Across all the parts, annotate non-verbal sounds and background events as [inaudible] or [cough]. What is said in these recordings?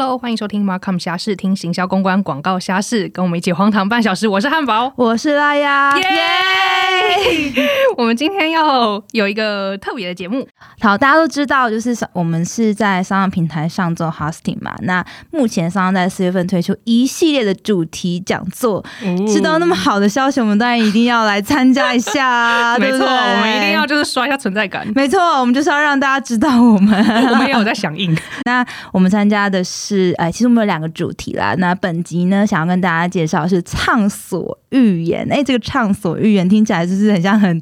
Hello，欢迎收听 Markham 虾事，听行销公关广告虾事，跟我们一起荒唐半小时。我是汉堡，我是拉雅，耶！[laughs] 我们今天要有一个特别的节目。好，大家都知道，就是我们是在商业平台上做 hosting 嘛。那目前商在四月份推出一系列的主题讲座，知道那么好的消息，我们当然一定要来参加一下。[laughs] 没错，我们一定要就是刷一下存在感。没错，我们就是要让大家知道我们，我们也有在响应。[laughs] 那我们参加的是。是哎，其实我们有两个主题啦。那本集呢，想要跟大家介绍是畅所欲言。哎，这个畅所欲言听起来就是很像很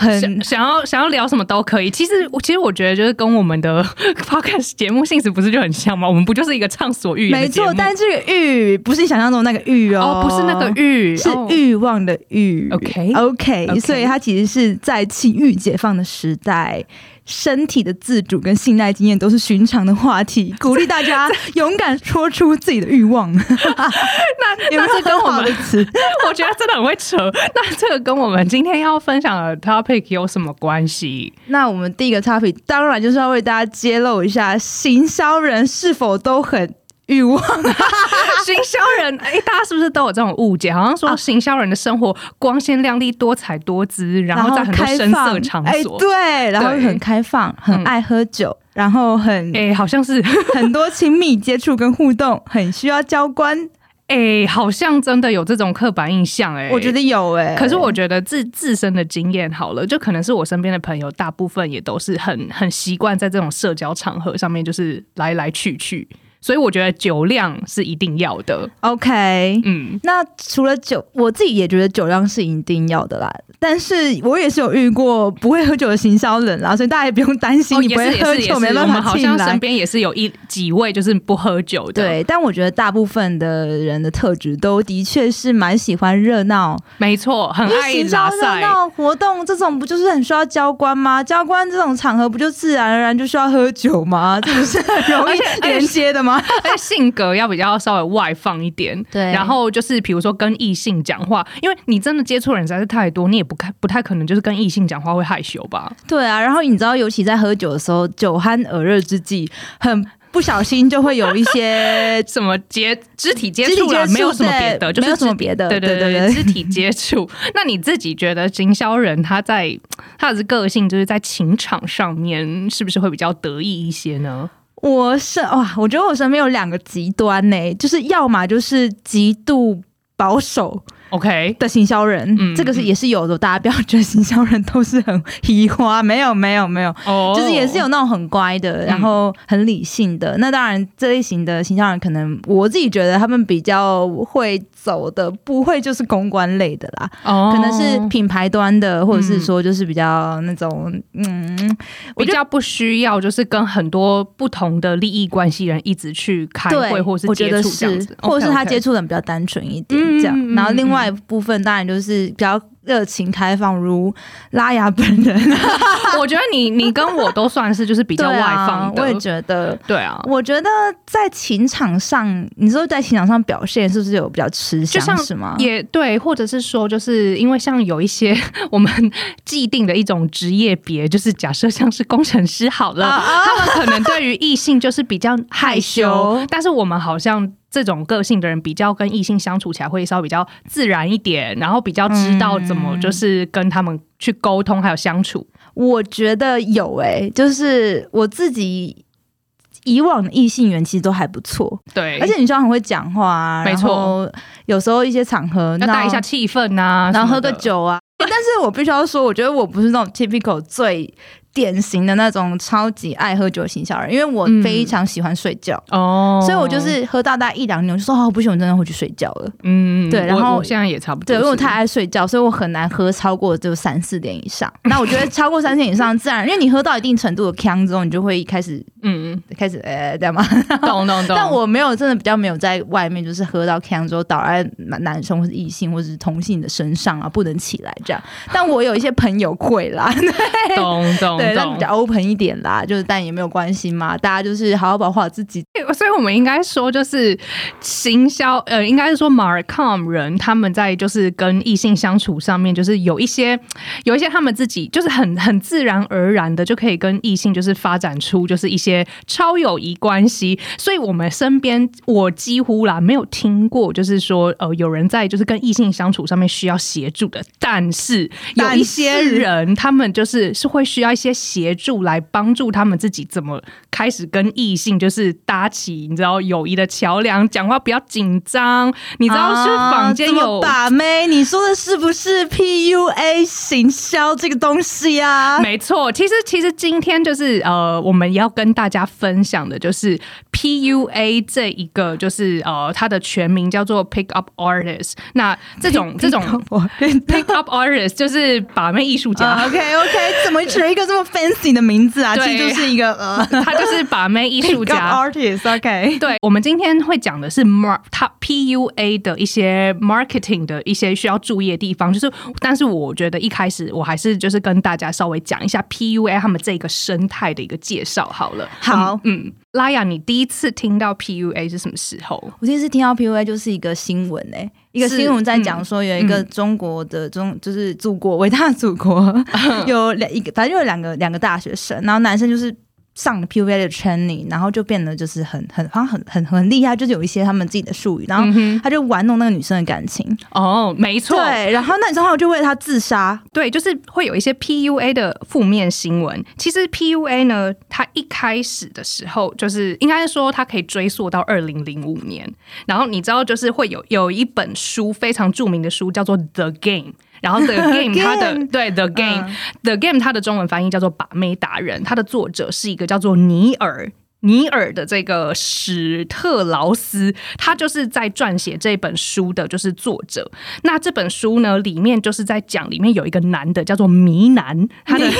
很想要想要聊什么都可以。其实其实我觉得就是跟我们的 [laughs] podcast 节目性质不是就很像吗？我们不就是一个畅所欲言？没错，但这个欲不是你想象中那个欲哦，不是那个欲，是欲望的欲。OK OK，所以它其实是在气欲解放的时代。身体的自主跟信赖经验都是寻常的话题，鼓励大家 [laughs] 勇敢说出自己的欲望。[laughs] 那有没有跟我们的词？我觉得真的很会扯。那这个跟我们今天要分享的 topic 有什么关系？那我们第一个 topic 当然就是要为大家揭露一下，行销人是否都很。欲望，[laughs] 行销人，哎，大家是不是都有这种误解？好像说行销人的生活光鲜亮丽、多彩多姿，然后在很多声色场所，对，然后很开放，很爱喝酒，然后很，哎，好像是 [laughs] 很多亲密接触跟互动，很需要交关，哎，好像真的有这种刻板印象，哎，我觉得有，哎，可是我觉得自自身的经验好了，就可能是我身边的朋友，大部分也都是很很习惯在这种社交场合上面，就是来来去去。所以我觉得酒量是一定要的。OK，嗯，那除了酒，我自己也觉得酒量是一定要的啦。但是我也是有遇过不会喝酒的行销人啦，所以大家也不用担心你不会喝酒没办法进来。好像身边也是有一几位就是不喝酒的。对，但我觉得大部分的人的特质都的确是蛮喜欢热闹。没错，很爱行销热闹活动，这种不就是很需要交关吗？交关这种场合不就自然而然就需要喝酒吗？[laughs] 这不是很容易连接的吗？[laughs] 而且性格要比较稍微外放一点，对。然后就是比如说跟异性讲话，因为你真的接触人实在是太多，你也不看不太可能就是跟异性讲话会害羞吧？对啊。然后你知道，尤其在喝酒的时候，酒酣耳热之际，很不小心就会有一些 [laughs] 什么接肢体接触了，没有什么别的，就是什么别的，对对对对，肢体接触。那你自己觉得行销人他在他的个性就是在情场上面是不是会比较得意一些呢？我是哇，我觉得我身边有两个极端呢，就是要么就是极度保守。OK 的行销人，这个是也是有的，大家不要觉得行销人都是很 [laughs] 皮花，没有没有没有，就是也是有那种很乖的，然后很理性的。那当然这类型的行销人，可能我自己觉得他们比较会走的，不会就是公关类的啦，可能是品牌端的，或者是说就是比较那种嗯，比较不需要就是跟很多不同的利益关系人一直去开会或是接触这样子，或者是他接触的比较单纯一点这样，然后另外。部分当然就是比较。热情开放如拉雅本人，[laughs] 我觉得你你跟我都算是就是比较外放的，我也觉得，对啊，我觉得在情场上，你说在情场上表现是不是有比较吃香是吗？也对，或者是说，就是因为像有一些 [laughs] 我们既定的一种职业别，就是假设像是工程师好了，他们可能对于异性就是比较 [laughs] 害羞，但是我们好像这种个性的人，比较跟异性相处起来会稍微比较自然一点，然后比较知道。怎么就是跟他们去沟通，还有相处？我觉得有诶，就是我自己以往的异性缘其实都还不错，对。而且你说很会讲话，没错。有时候一些场合要带一下气氛啊，然后喝个酒啊。但是我必须要说，我觉得我不是那种 typical 最。典型的那种超级爱喝酒的行销人，因为我非常喜欢睡觉哦，所以我就是喝到大概一两年，我就说哦不行，我真的回去睡觉了。嗯，对，然后我现在也差不多，对，因为我太爱睡觉，所以我很难喝超过就三四点以上。那我觉得 [laughs] 超过三四点以上，自然因为你喝到一定程度的腔之后，你就会开始嗯嗯开始呃这样吗？懂懂 [laughs] 懂。但我没有真的比较没有在外面就是喝到腔之后倒在男生或是异性或者是同性的身上啊，不能起来这样。但我有一些朋友会啦，[laughs] 懂懂。对，但比较 open 一点啦，就是但也没有关系嘛，大家就是好好保护好自己。所以我们应该说，就是行销，呃，应该是说 Marcom 人他们在就是跟异性相处上面，就是有一些有一些他们自己就是很很自然而然的就可以跟异性就是发展出就是一些超友谊关系。所以我们身边我几乎啦没有听过，就是说呃有人在就是跟异性相处上面需要协助的，但是有一些人他们就是是会需要一些协助来帮助他们自己怎么开始跟异性就是搭起你知道友谊的桥梁，讲话不要紧张，你知道是坊间有把妹，你说的是不是 PUA 行销这个东西啊？没错，其实其实今天就是呃我们要跟大家分享的就是 PUA 这一个就是呃它的全名叫做 Pick Up Artist，那这种这种 Pick Up Artist 就是把妹艺术家。OK OK，怎么取了一个这么 fancy 的名字啊？其实就是一个呃，[laughs] 他就是把妹艺术家 artist。[laughs] OK，对，我们今天会讲的是 Mark 他 PUA 的一些 marketing 的一些需要注意的地方。就是，但是我觉得一开始我还是就是跟大家稍微讲一下 PUA 他们这个生态的一个介绍好了。好，嗯，拉雅，你第一次听到 PUA 是什么时候？我第一次听到 PUA 就是一个新闻诶。一个新闻在讲说，有一个中国的中就是祖国伟大祖国，[laughs] 有两一个反正就有两个两个大学生，然后男生就是。上了 PUA 的 training，然后就变得就是很很好像很很很厉害，就是有一些他们自己的术语，然后他就玩弄那个女生的感情。哦，没错。对，然后那女生后来就为了他自杀。[laughs] 对，就是会有一些 PUA 的负面新闻。其实 PUA 呢，它一开始的时候就是应该说它可以追溯到二零零五年。然后你知道，就是会有有一本书非常著名的书叫做《The Game》。然后 The [laughs] Game 它的对 The Game The Game 它的中文翻译叫做把妹达人，它的作者是一个叫做尼尔。尼尔的这个史特劳斯，他就是在撰写这本书的，就是作者。那这本书呢，里面就是在讲，里面有一个男的叫做迷男，他的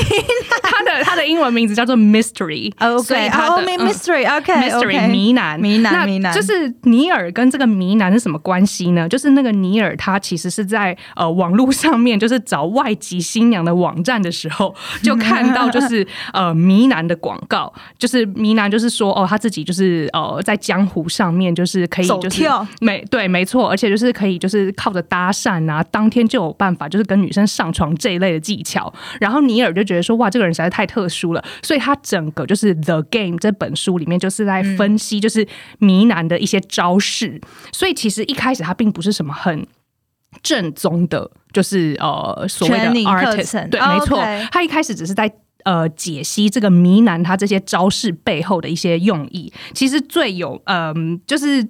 他的他的英文名字叫做 Mystery，OK，[laughs] 他的 Mystery，OK，Mystery 迷男迷男迷男，就是尼尔跟这个迷男是什么关系呢？就是那个尼尔他其实是在呃网络上面，就是找外籍新娘的网站的时候，就看到就是呃迷男的广告，就是迷男就是。说哦，他自己就是呃，在江湖上面就是可以就是没对没错，而且就是可以就是靠着搭讪啊，当天就有办法就是跟女生上床这一类的技巧。然后尼尔就觉得说哇，这个人实在太特殊了，所以他整个就是《The Game》这本书里面就是在分析就是迷男的一些招式。所以其实一开始他并不是什么很正宗的，就是呃所谓的 artist，对，没错，他一开始只是在。呃，解析这个谜男他这些招式背后的一些用意，其实最有嗯，就是。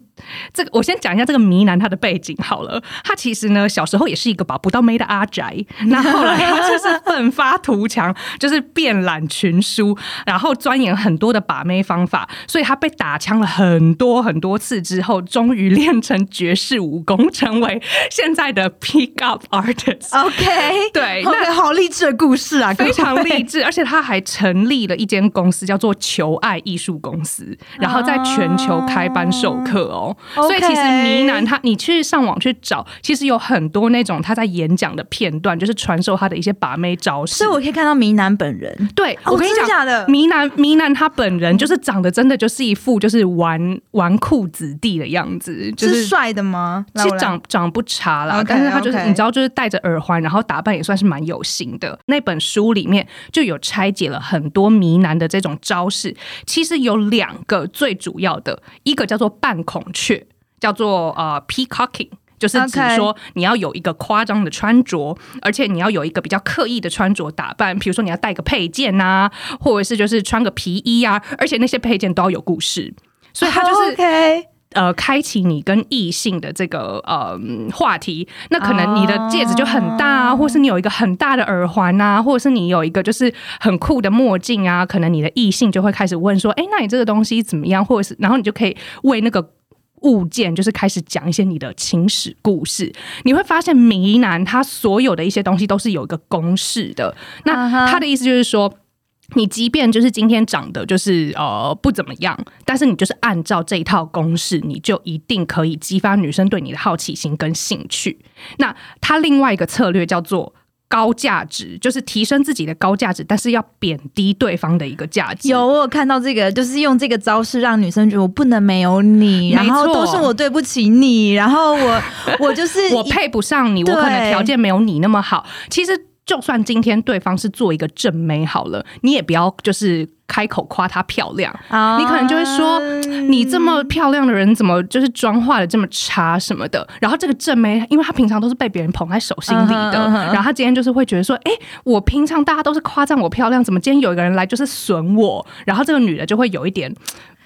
这个我先讲一下这个迷男他的背景好了，他其实呢小时候也是一个把不到妹的阿宅，[laughs] 那后来他就是奋发图强，就是遍览群书，然后钻研很多的把妹方法，所以他被打枪了很多很多次之后，终于练成绝世武功，成为现在的 pick up artist。OK，对，那好励志的故事啊，非常励志，而且他还成立了一间公司，叫做求爱艺术公司，然后在全球开班授课哦。所以其实迷男他，你去上网去找，其实有很多那种他在演讲的片段，就是传授他的一些把妹招式。所以我可以看到迷男本人。对，我跟你讲的迷男迷男他本人就是长得真的就是一副就是纨纨绔子弟的样子，就是帅的吗？其实长长不差啦，但是他就是你知道，就是戴着耳环，然后打扮也算是蛮有型的。那本书里面就有拆解了很多迷男的这种招式，其实有两个最主要的，一个叫做半孔。却叫做呃 peacocking，就是指说你要有一个夸张的穿着，而且你要有一个比较刻意的穿着打扮，比如说你要带个配件呐，或者是就是穿个皮衣啊，而且那些配件都要有故事，所以它就是呃开启你跟异性的这个呃话题。那可能你的戒指就很大啊，或是你有一个很大的耳环啊，或者是你有一个就是很酷的墨镜啊，可能你的异性就会开始问说：“哎，那你这个东西怎么样？”或者是然后你就可以为那个。物件就是开始讲一些你的情史故事，你会发现迷男他所有的一些东西都是有一个公式的。那他的意思就是说，你即便就是今天长得就是呃不怎么样，但是你就是按照这一套公式，你就一定可以激发女生对你的好奇心跟兴趣。那他另外一个策略叫做高价值，就是提升自己的高价值，但是要贬低对方的一个价值。有我有看到这个，就是用这个招式让女生觉得我不能没有你，然后都是我对不起你，然后我我就是 [laughs] 我配不上你，我可能条件没有你那么好。其实就算今天对方是做一个正妹好了，你也不要就是。开口夸她漂亮，你可能就会说你这么漂亮的人怎么就是妆化的这么差什么的。然后这个正妹，因为她平常都是被别人捧在手心里的，然后她今天就是会觉得说，哎，我平常大家都是夸赞我漂亮，怎么今天有一个人来就是损我？然后这个女的就会有一点。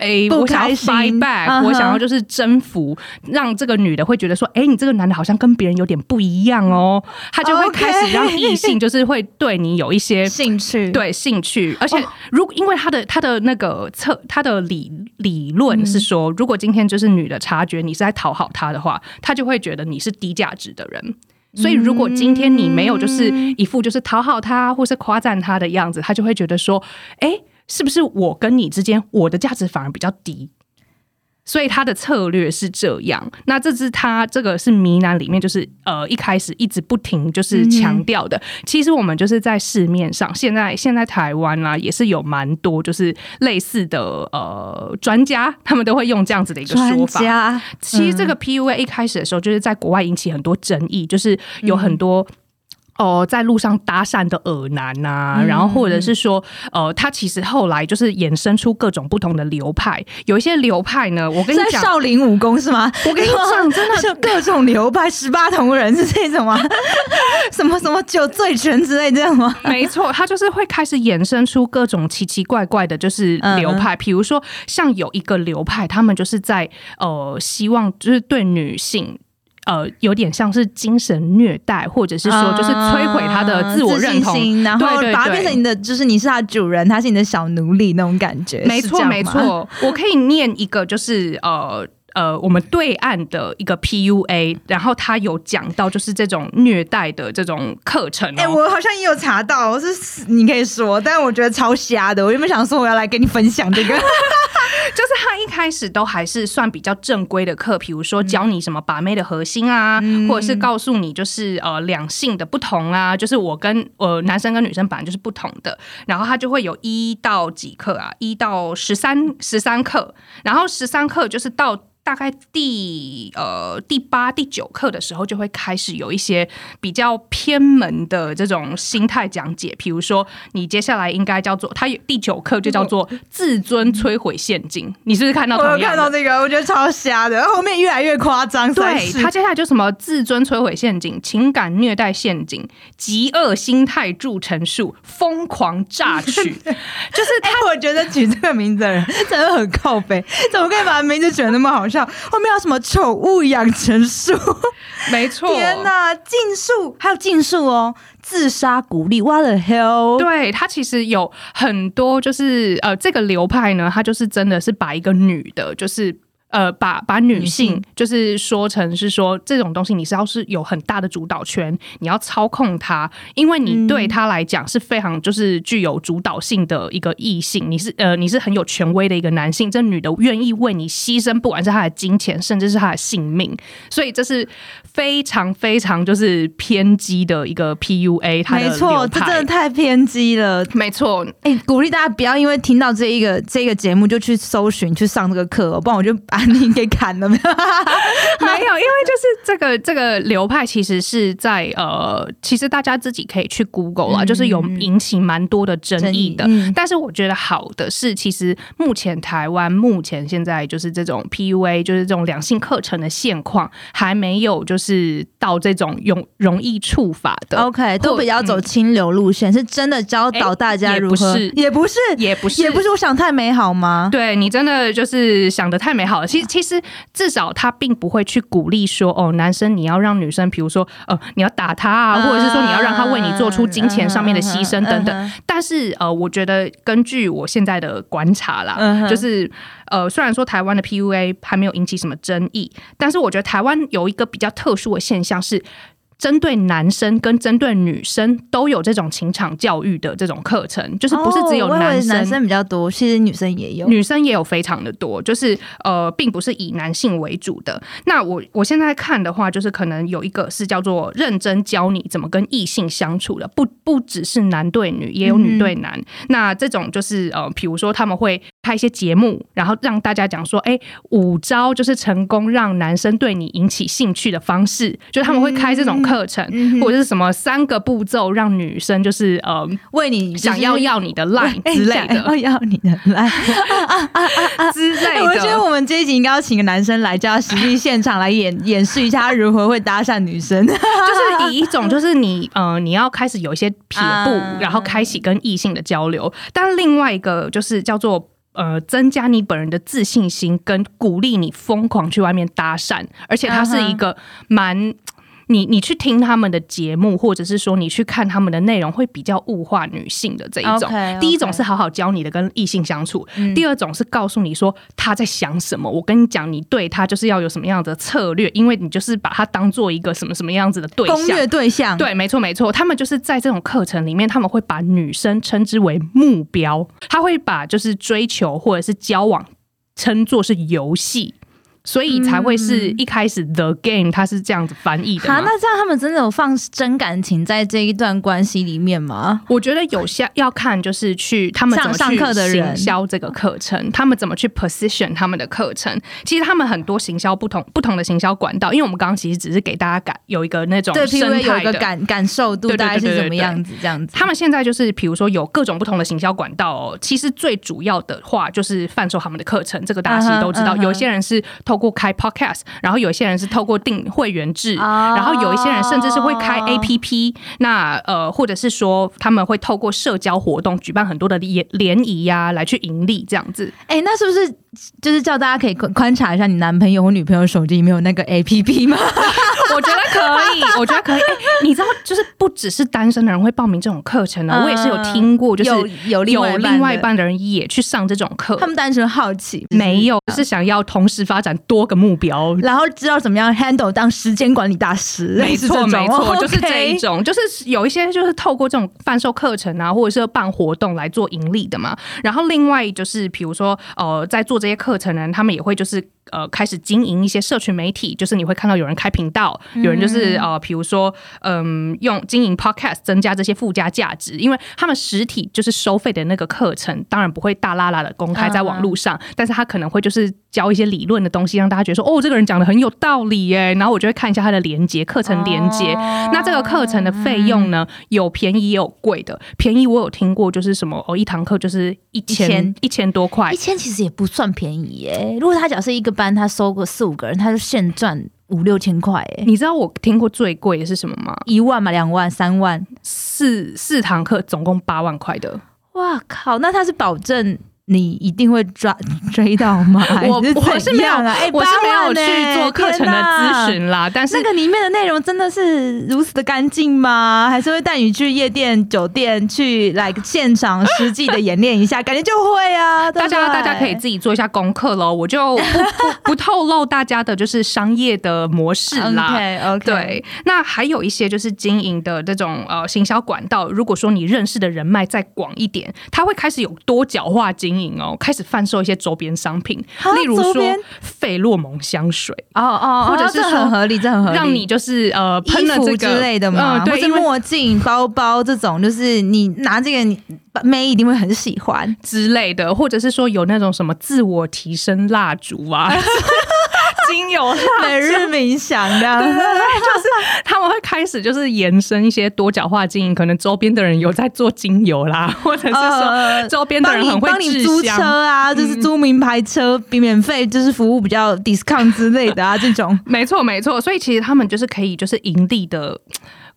哎，我想要 fight back，我想要就是征服，让这个女的会觉得说，哎，你这个男的好像跟别人有点不一样哦，她就会开始让异性就是会对你有一些兴趣，对兴趣，而且如因为他的他的那个测他的理理论是说，如果今天就是女的察觉你是在讨好她的话，她就会觉得你是低价值的人，所以如果今天你没有就是一副就是讨好他或是夸赞他的样子，他就会觉得说，哎。是不是我跟你之间，我的价值反而比较低？所以他的策略是这样。那这是他这个是迷男里面，就是呃一开始一直不停就是强调的。其实我们就是在市面上，现在现在台湾啊也是有蛮多就是类似的呃专家，他们都会用这样子的一个说法。其实这个 PUA 一开始的时候，就是在国外引起很多争议，就是有很多。哦，在路上搭讪的耳男呐，然后或者是说，呃，他其实后来就是衍生出各种不同的流派。有一些流派呢，我跟你讲，少林武功是吗？我跟你讲，真的 [laughs] 是各种流派，十八铜人是这种吗？[laughs] 什么什么酒醉拳之类这样吗？没错，他就是会开始衍生出各种奇奇怪怪的，就是流派。比如说，像有一个流派，他们就是在呃，希望就是对女性。呃，有点像是精神虐待，或者是说，就是摧毁他的自我认同，然后把它变成你的，就是你是他主人，他是你的小奴隶那种感觉。没错，没错。我可以念一个，就是呃呃，我们对岸的一个 PUA，然后他有讲到就是这种虐待的这种课程。哎，我好像也有查到，是你可以说，但是我觉得超瞎的。我原本想说我要来跟你分享这个。[laughs] [laughs] 就是他一开始都还是算比较正规的课，比如说教你什么把妹的核心啊，或者是告诉你就是呃两性的不同啊，就是我跟呃男生跟女生本来就是不同的，然后他就会有一到几课啊，一到十三十三课，然后十三课就是到。大概第呃第八第九课的时候，就会开始有一些比较偏门的这种心态讲解。比如说，你接下来应该叫做，他有第九课就叫做自尊摧毁陷阱。你是不是看到？我有看到这个，我觉得超瞎的，后面越来越夸张。对，他接下来就什么自尊摧毁陷阱、情感虐待陷阱、极恶心态铸成术、疯狂榨取，[laughs] 就是他。我觉得取这个名字的人真的很靠背，怎么可以把名字选那么好笑？后面有什么宠物养成术？没错，天哪，禁术还有禁术哦，自杀鼓励，What the hell？对他其实有很多，就是呃，这个流派呢，他就是真的是把一个女的，就是。呃，把把女性就是说成是说这种东西，你是要是有很大的主导权，你要操控她，因为你对她来讲是非常就是具有主导性的一个异性，你是呃你是很有权威的一个男性，这女的愿意为你牺牲，不管是她的金钱，甚至是她的性命，所以这是非常非常就是偏激的一个 PUA，没错，这真的太偏激了，没错，哎，鼓励大家不要因为听到这一个这个节目就去搜寻去上这个课，不然我就把。你给砍了没有？[laughs] 没有，因为就是这个这个流派其实是在呃，其实大家自己可以去 Google 啊，就是有引起蛮多的争议的。但是我觉得好的是，其实目前台湾目前现在就是这种 PUA，就是这种两性课程的现况还没有就是到这种容容易触法的。OK，都比较走清流路线，是真的教导大家如何？也不是，也不是，也不是。我想太美好吗？对你真的就是想的太美好了。其实，其实至少他并不会去鼓励说，哦，男生你要让女生，比如说，呃，你要打他啊，或者是说你要让他为你做出金钱上面的牺牲等等。但是，呃，我觉得根据我现在的观察啦，就是，呃，虽然说台湾的 PUA 还没有引起什么争议，但是我觉得台湾有一个比较特殊的现象是。针对男生跟针对女生都有这种情场教育的这种课程，就是不是只有男生，男生比较多，其实女生也有，女生也有非常的多，就是呃，并不是以男性为主的。那我我现在看的话，就是可能有一个是叫做认真教你怎么跟异性相处的，不不只是男对女，也有女对男。那这种就是呃，比如说他们会开一些节目，然后让大家讲说，哎，五招就是成功让男生对你引起兴趣的方式，就他们会开这种课。课程或者是什么三个步骤让女生就是呃为你想要要你的 line 之类的，要要你的 line 之类的。我觉得我们这一集应该要请个男生来，叫他实际现场来演演示一下他如何会搭讪女生，就是以一种就是你呃你要开始有一些撇步，然后开启跟异性的交流。但另外一个就是叫做呃增加你本人的自信心，跟鼓励你疯狂去外面搭讪，而且它是一个蛮。你你去听他们的节目，或者是说你去看他们的内容，会比较物化女性的这一种。第一种是好好教你的跟异性相处，第二种是告诉你说他在想什么。我跟你讲，你对他就是要有什么样的策略，因为你就是把他当做一个什么什么样子的对象。对象对，没错没错。他们就是在这种课程里面，他们会把女生称之为目标，他会把就是追求或者是交往称作是游戏。所以才会是一开始 the game，它是这样子翻译的。好，那这样他们真的有放真感情在这一段关系里面吗？我觉得有些要看，就是去他们怎么上课的人行销这个课程，他们怎么去 position 他们的课程。其实他们很多行销不同不同的行销管道，因为我们刚刚其实只是给大家感有一个那种对，譬如有一个感感受度，大概是怎么样子这样子。他们现在就是比如说有各种不同的行销管道，哦，其实最主要的话就是贩售他们的课程，这个大家其实都知道。有些人是透过开 podcast。然后有一些人是透过订会员制，然后有一些人甚至是会开 APP，那呃，或者是说他们会透过社交活动举办很多的联联谊呀，来去盈利这样子。哎，那是不是就是叫大家可以观察一下你男朋友或女朋友手机里面有那个 APP 吗？[laughs] 我觉得可以，[laughs] 我觉得可以。哎，你知道，就是不只是单身的人会报名这种课程呢，我也是有听过，就是有有另外一半的人也去上这种课。他们单纯好奇，没有是想要同时发展多个目标，然后知道怎么样 handle 当时间管理大师。没错，没错，[laughs] 就是这一种，就是有一些就是透过这种贩售课程啊，或者是办活动来做盈利的嘛。然后另外就是，比如说呃，在做这些课程人，他们也会就是。呃，开始经营一些社群媒体，就是你会看到有人开频道，有人就是呃，比如说，嗯，用经营 podcast 增加这些附加价值，因为他们实体就是收费的那个课程，当然不会大拉拉的公开在网络上，但是他可能会就是教一些理论的东西，让大家觉得说，哦，这个人讲的很有道理耶，然后我就会看一下他的连接，课程连接。那这个课程的费用呢，有便宜也有贵的，便宜我有听过，就是什么哦，一堂课就是一千一千多块，一千其实也不算便宜耶。如果他假设一个。班他收个四五个人，他就现赚五六千块哎！你知道我听过最贵的是什么吗？一万嘛，两万、三万，四四堂课总共八万块的。哇靠！那他是保证。你一定会抓 [laughs] 追到吗？[laughs] 我我是没有啊，我是没有去做课程的咨询啦。但是那个里面的内容真的是如此的干净吗？[laughs] 还是会带你去夜店、酒店去来现场实际的演练一下？感觉就会啊。大家大家可以自己做一下功课喽。我就不不透露大家的就是商业的模式啦。OK OK。对，那还有一些就是经营的这种呃行销管道。如果说你认识的人脉再广一点，他会开始有多角化经。经营哦，开始贩售一些周边商品，例如说费洛蒙香水哦哦，或者是很合理，这很合理，让你就是呃喷了这个之类的嘛，或者墨镜、包包这种，就是你拿这个，你妹一定会很喜欢之类的，或者是说有那种什么自我提升蜡烛啊。[laughs] [laughs] [laughs] 精油每日冥想的，就是他们会开始就是延伸一些多角化经营，可能周边的人有在做精油啦，[laughs] 或者是说周边的人很会帮你租车啊，就是租名牌车，比免费就是服务比较 discount 之类的啊，这种。没错没错，所以其实他们就是可以就是盈利的。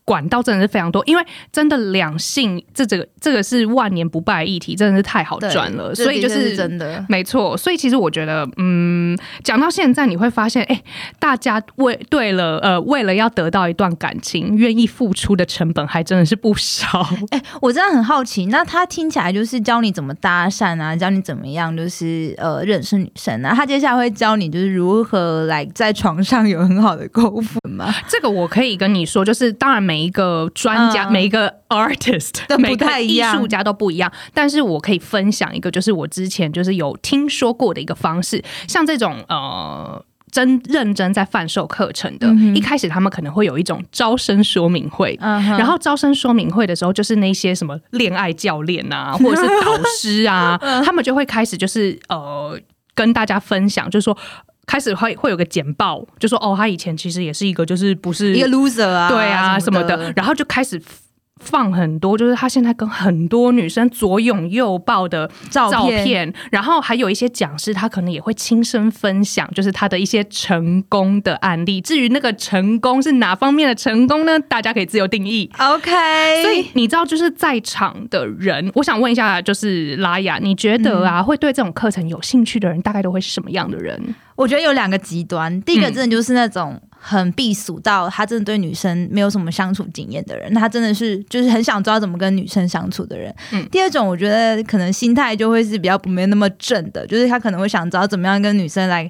管道真的是非常多，因为真的两性这这个这个是万年不败议题，真的是太好赚了，所以就是真的没错。所以其实我觉得，嗯，讲到现在你会发现，哎，大家为对了，呃，为了要得到一段感情，愿意付出的成本还真的是不少。[laughs] 哎，我真的很好奇，那他听起来就是教你怎么搭讪啊，教你怎么样，就是呃认识女生啊。他接下来会教你就是如何来在床上有很好的功夫吗？这个我可以跟你说，就是当然每一个专家，每一个 artist 每个艺术家都不一样。但是我可以分享一个，就是我之前就是有听说过的一个方式，像这种呃。真认真在贩售课程的，一开始他们可能会有一种招生说明会，然后招生说明会的时候，就是那些什么恋爱教练啊，[laughs] 或者是导师啊，他们就会开始就是呃跟大家分享，就是说开始会会有个简报，就说哦，他以前其实也是一个就是不是一个 loser 啊，对啊什么的，然后就开始。放很多，就是他现在跟很多女生左拥右抱的照片，然后还有一些讲师，他可能也会亲身分享，就是他的一些成功的案例。至于那个成功是哪方面的成功呢？大家可以自由定义。OK，所以你知道，就是在场的人，我想问一下，就是拉雅，你觉得啊，会对这种课程有兴趣的人，大概都会是什么样的人？我觉得有两个极端，第一个真的就是那种。很避俗到他真的对女生没有什么相处经验的人，他真的是就是很想知道怎么跟女生相处的人。嗯，第二种我觉得可能心态就会是比较没那么正的，就是他可能会想知道怎么样跟女生来。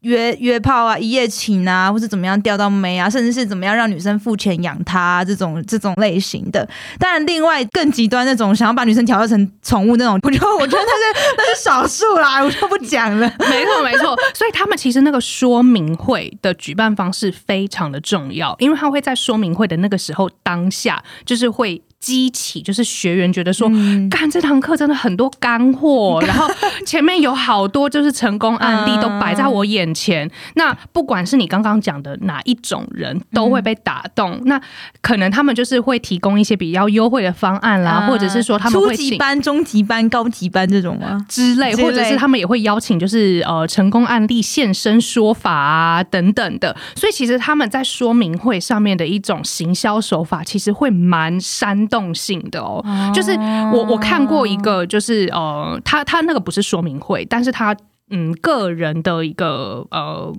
约约炮啊，一夜情啊，或是怎么样钓到妹啊，甚至是怎么样让女生付钱养他这种这种类型的。当然，另外更极端那种想要把女生调教成宠物那种，[laughs] 我觉得我觉得那是 [laughs] 那是少数啦，[laughs] 我就不讲了。没错没错，所以他们其实那个说明会的举办方式非常的重要，因为他会在说明会的那个时候当下就是会。激起就是学员觉得说，干这堂课真的很多干货，[laughs] 然后前面有好多就是成功案例都摆在我眼前。那不管是你刚刚讲的哪一种人，都会被打动。那可能他们就是会提供一些比较优惠的方案啦，或者是说他们会初级班、中级班、高级班这种啊之类，或者是他们也会邀请就是呃成功案例现身说法啊等等的。所以其实他们在说明会上面的一种行销手法，其实会蛮煽。动性的哦，就是我我看过一个，就是呃，他他那个不是说明会，但是他嗯个人的一个呃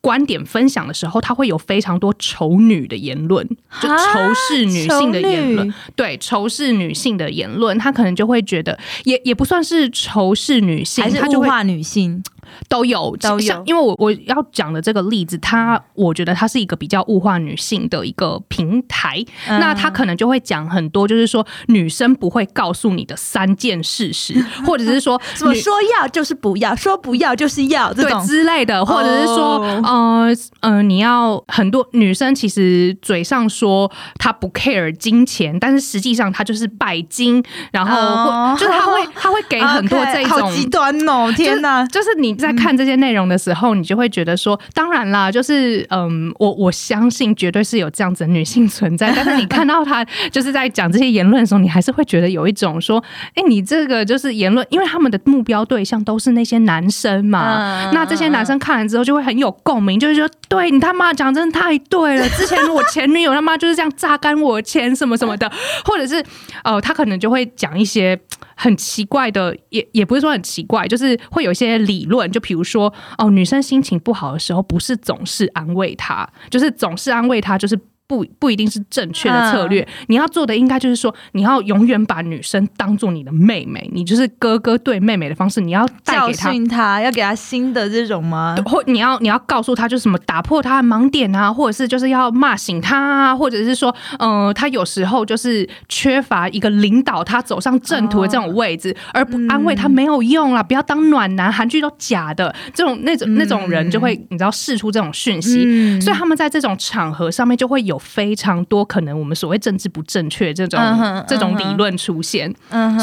观点分享的时候，他会有非常多丑女的言论，就仇视女性的言论，对仇视女性的言论，他可能就会觉得也也不算是仇视女性，还是物化女性。都有，都有，因为我我要讲的这个例子，它我觉得它是一个比较物化女性的一个平台，那他可能就会讲很多，就是说女生不会告诉你的三件事实，[laughs] 或者是说什么说要就是不要，说不要就是要这种。之类的，或者是说呃呃，你要很多女生其实嘴上说她不 care 金钱，但是实际上她就是拜金，然后就她会她会给很多 [laughs] 这种极端哦，天哪，就是你。在看这些内容的时候，你就会觉得说，当然啦，就是嗯，我我相信绝对是有这样子的女性存在。但是你看到她 [laughs] 就是在讲这些言论的时候，你还是会觉得有一种说，哎，你这个就是言论，因为他们的目标对象都是那些男生嘛。那这些男生看了之后就会很有共鸣，就是说，对你他妈讲真的太对了。之前我前女友他妈就是这样榨干我钱什么什么的，或者是呃，他可能就会讲一些很奇怪的，也也不是说很奇怪，就是会有一些理论。就比如说，哦，女生心情不好的时候，不是总是安慰她，就是总是安慰她，就是。不不一定是正确的策略，你要做的应该就是说，你要永远把女生当做你的妹妹，你就是哥哥对妹妹的方式，你要教训她，要给她新的这种吗？或你要你要告诉她，就是什么打破她的盲点啊，或者是就是要骂醒她啊，或者是说，嗯，她有时候就是缺乏一个领导她走上正途的这种位置，而不安慰她没有用啦，不要当暖男，韩剧都假的，这种那种那种人就会你知道试出这种讯息，所以他们在这种场合上面就会有。非常多可能我们所谓政治不正确这种这种理论出现，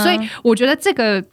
所以我觉得这个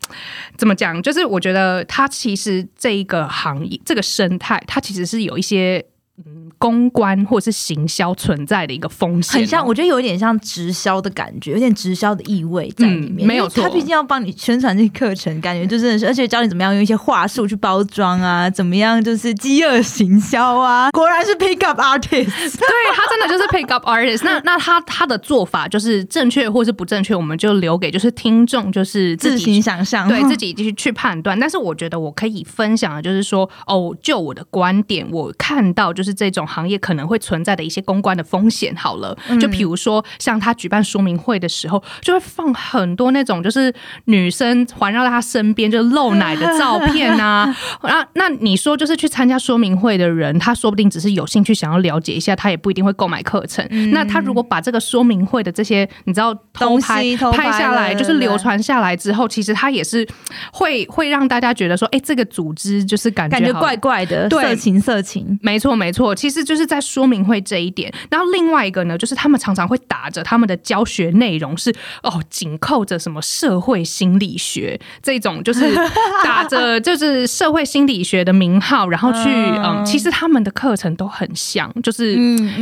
怎么讲，就是我觉得它其实这一个行业这个生态，它其实是有一些嗯公关或者是行销存在的一个风险。很像，我觉得有一点像直销的感觉，有点直销的意味在里面。没有错，他毕竟要帮你宣传这个课程，感觉就真的是，而且教你怎么样用一些话术去包装啊，[laughs] 怎么样就是饥饿行销啊。果然是 pick up artist，[laughs] 对他真的就是 pick up artist。那那他他的做法就是正确或是不正确，我们就留给就是听众就是自行想象，对自己继续去判断。但是我觉得我可以分享的就是说，哦，就我的观点，我看到就是这种行业可能会存在的一些公关的风险。好了，就比如说像他举办说明会的时候，就会放很多那种就是女生环绕在他身边就露奶的照片啊。[laughs] 那那你说就是去参加说明会的人，他说不定只是有兴趣想要了解一下，他也不一定会购买课程。那他如果把这个说明会的这些你知道偷拍拍下来，就是流传下来之后，其实他也是会会让大家觉得说，哎，这个组织就是感觉感觉怪怪的，色情色情。没错没错，其实就是在说明会这一点。然后另外一个呢，就是他们常常会打着他们的教学内容是哦，紧扣着什么社会心理学这种，就是 [laughs] 打着就是社会心理学的名号，然后去嗯，其实他们的课程都很像，就是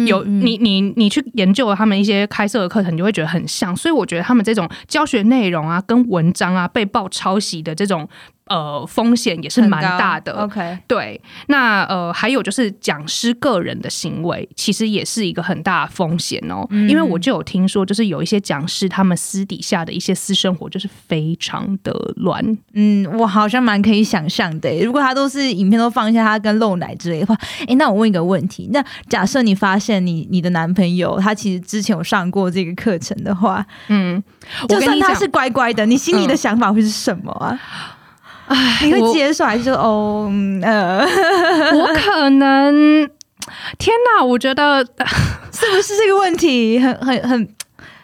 有你你你去研究他们一些开设的课程，你就会觉得很像。所以我觉得他们这种教学内容啊，跟文章啊被爆抄袭的这种。呃，风险也是蛮大的。OK，对，那呃，还有就是讲师个人的行为，其实也是一个很大的风险哦。因为我就有听说，就是有一些讲师，他们私底下的一些私生活就是非常的乱。嗯，我好像蛮可以想象的。如果他都是影片都放一下他跟露奶之类的话，哎，那我问一个问题，那假设你发现你你的男朋友他其实之前有上过这个课程的话，嗯，就算他是乖乖的，你心里的想法会是什么啊？你会接受还是哦？呃，[laughs] 我可能，天哪！我觉得 [laughs] 是不是这个问题很很很，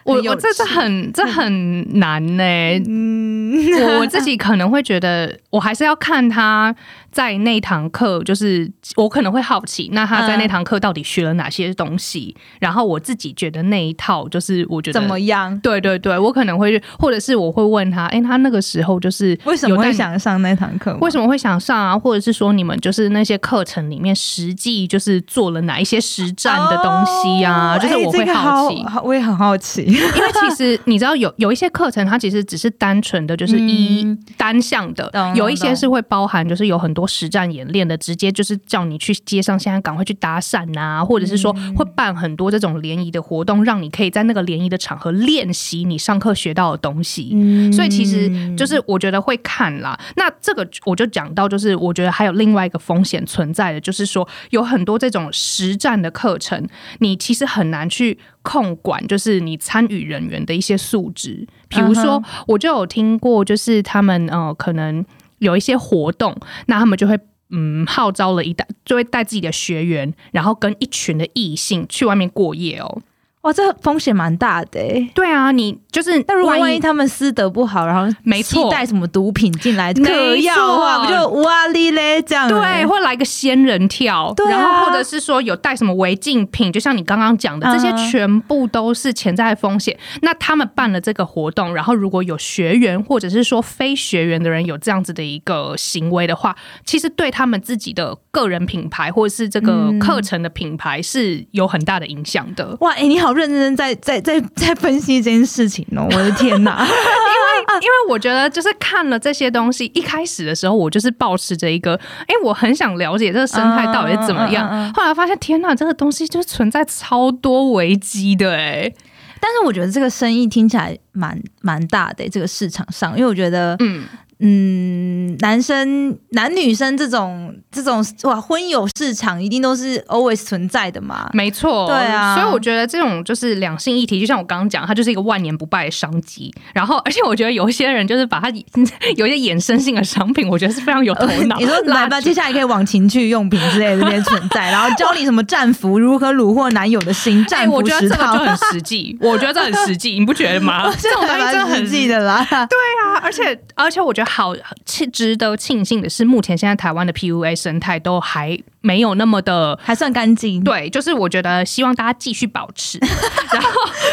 我我这是很这很难呢。嗯，我自己可能会觉得，我还是要看他。在那堂课，就是我可能会好奇，那他在那堂课到底学了哪些东西？然后我自己觉得那一套，就是我觉得怎么样？对对对，我可能会，或者是我会问他，哎，他那个时候就是为什么会想上那堂课？为什么会想上啊？或者是说你们就是那些课程里面实际就是做了哪一些实战的东西啊？就是我会好奇，我也很好奇，因为其实 [laughs] 你知道有有一些课程，它其实只是单纯的就是一单向的，有一些是会包含，就是有很多。实战演练的，直接就是叫你去街上，现在赶快去搭讪呐，或者是说会办很多这种联谊的活动，让你可以在那个联谊的场合练习你上课学到的东西。所以其实就是我觉得会看啦。那这个我就讲到，就是我觉得还有另外一个风险存在的，就是说有很多这种实战的课程，你其实很难去控管，就是你参与人员的一些素质。比如说，我就有听过，就是他们呃可能。有一些活动，那他们就会嗯号召了一带，就会带自己的学员，然后跟一群的异性去外面过夜哦。哇，这风险蛮大的哎。对啊，你就是，那如果万一他们私德不好，然后没错带什么毒品进来嗑药的话，不就哇哩嘞这样？对，或来个仙人跳，然后或者是说有带什么违禁品，就像你刚刚讲的，这些全部都是潜在风险。那他们办了这个活动，然后如果有学员或者是说非学员的人有这样子的一个行为的话，其实对他们自己的个人品牌或者是这个课程的品牌是有很大的影响的。哇，哎，你好。认真在在在在分析这件事情哦！[laughs] 我的天哪，因为因为我觉得就是看了这些东西，一开始的时候我就是保持着一个，哎，我很想了解这个生态到底是怎么样。后来发现，天哪，这个东西就是存在超多危机的哎。但是我觉得这个生意听起来蛮蛮大的，这个市场上，因为我觉得，嗯。嗯，男生、男女生这种这种哇，婚友市场一定都是 always 存在的嘛？没错，对啊。所以我觉得这种就是两性议题，就像我刚刚讲，它就是一个万年不败的商机。然后，而且我觉得有一些人就是把它 [laughs] 有一些衍生性的商品，我觉得是非常有头脑。你说来吧，接下来可以往情趣用品之类的这些存在，然后教你什么战俘如何虏获男友的心，战服十套就很实际。我觉得这很实际，你不觉得吗？[laughs] 这种东西真的很实际的啦。对啊，而且而且我觉得。好，庆值得庆幸的是，目前现在台湾的 PUA 生态都还没有那么的，还算干净。对，就是我觉得希望大家继续保持，[laughs] 然后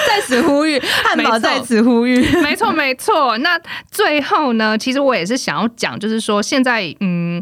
在此呼吁，汉堡在此呼吁，没错没错。那最后呢，其实我也是想要讲，就是说现在，嗯。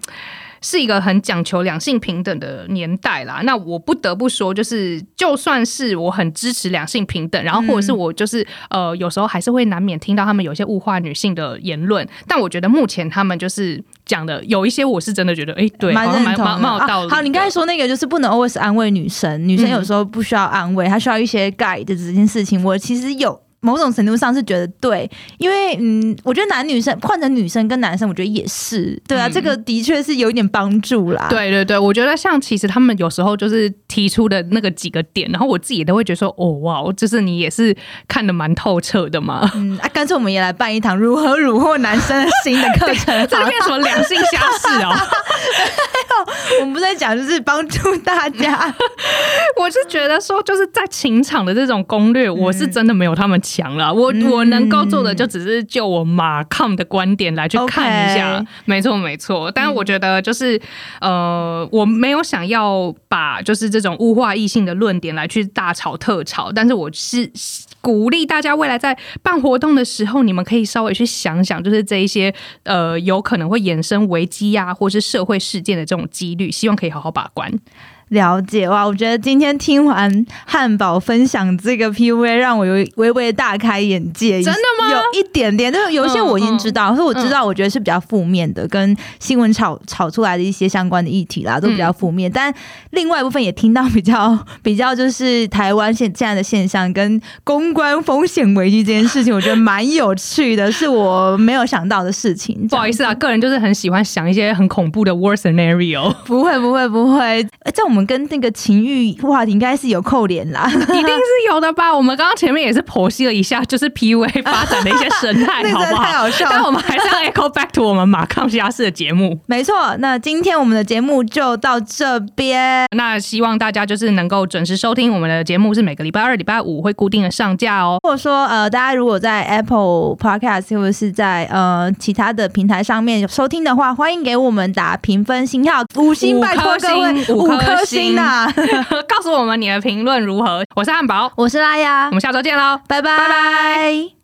是一个很讲求两性平等的年代啦。那我不得不说，就是就算是我很支持两性平等，然后或者是我就是呃，有时候还是会难免听到他们有些物化女性的言论。但我觉得目前他们就是讲的有一些，我是真的觉得，哎，对，蛮蛮蛮蛮有道理。好，你刚才说那个就是不能 always 安慰女生，女生有时候不需要安慰，她需要一些 guide 这件事情。我其实有。某种程度上是觉得对，因为嗯，我觉得男女生换成女生跟男生，我觉得也是对啊，这个的确是有一点帮助啦。对对对，我觉得像其实他们有时候就是提出的那个几个点，然后我自己都会觉得说，哦哇，就是你也是看的蛮透彻的嘛。嗯，啊，干脆我们也来办一堂如何虏获男生的心的课程，[laughs] 这变什么两性瞎事哦？[laughs] 我们不在讲，就是帮助大家。[laughs] 我是觉得说，就是在情场的这种攻略，我是真的没有他们。强了，我我能够做的就只是就我马抗的观点来去看一下，没错没错。但是我觉得就是呃，我没有想要把就是这种物化异性的论点来去大吵特吵，但是我是鼓励大家未来在办活动的时候，你们可以稍微去想想，就是这一些呃有可能会衍生危机呀，或是社会事件的这种几率，希望可以好好把关。了解哇，我觉得今天听完汉堡分享这个 P U A，让我有微微大开眼界。真的吗？有一点点，就是有一些我已经知道，所以我知道，我觉得是比较负面的，跟新闻炒炒出来的一些相关的议题啦，都比较负面。但另外一部分也听到比较 [laughs] 比较，就是台湾现现在的现象跟公关风险危机这件事情，我觉得蛮有趣的，是我没有想到的事情。不好意思啊，个人就是很喜欢想一些很恐怖的 worst scenario。不会不会不会，在我们。跟那个情欲话题应该是有扣连啦，一定是有的吧？我们刚刚前面也是剖析了一下，就是 P U A [laughs] 发展的一些生态，好不好？但我们还是要 echo back to 我们马康西亚式的节目。没错，那今天我们的节目就到这边。那希望大家就是能够准时收听我们的节目，是每个礼拜二、礼拜五会固定的上架哦。或者说，呃，大家如果在 Apple Podcast 或者是在呃其他的平台上面收听的话，欢迎给我们打评分星号五星，拜托各位五颗星呐！[laughs] 告诉我们你的评论如何？我是汉堡，我是拉雅，我们下周见喽，拜拜拜拜。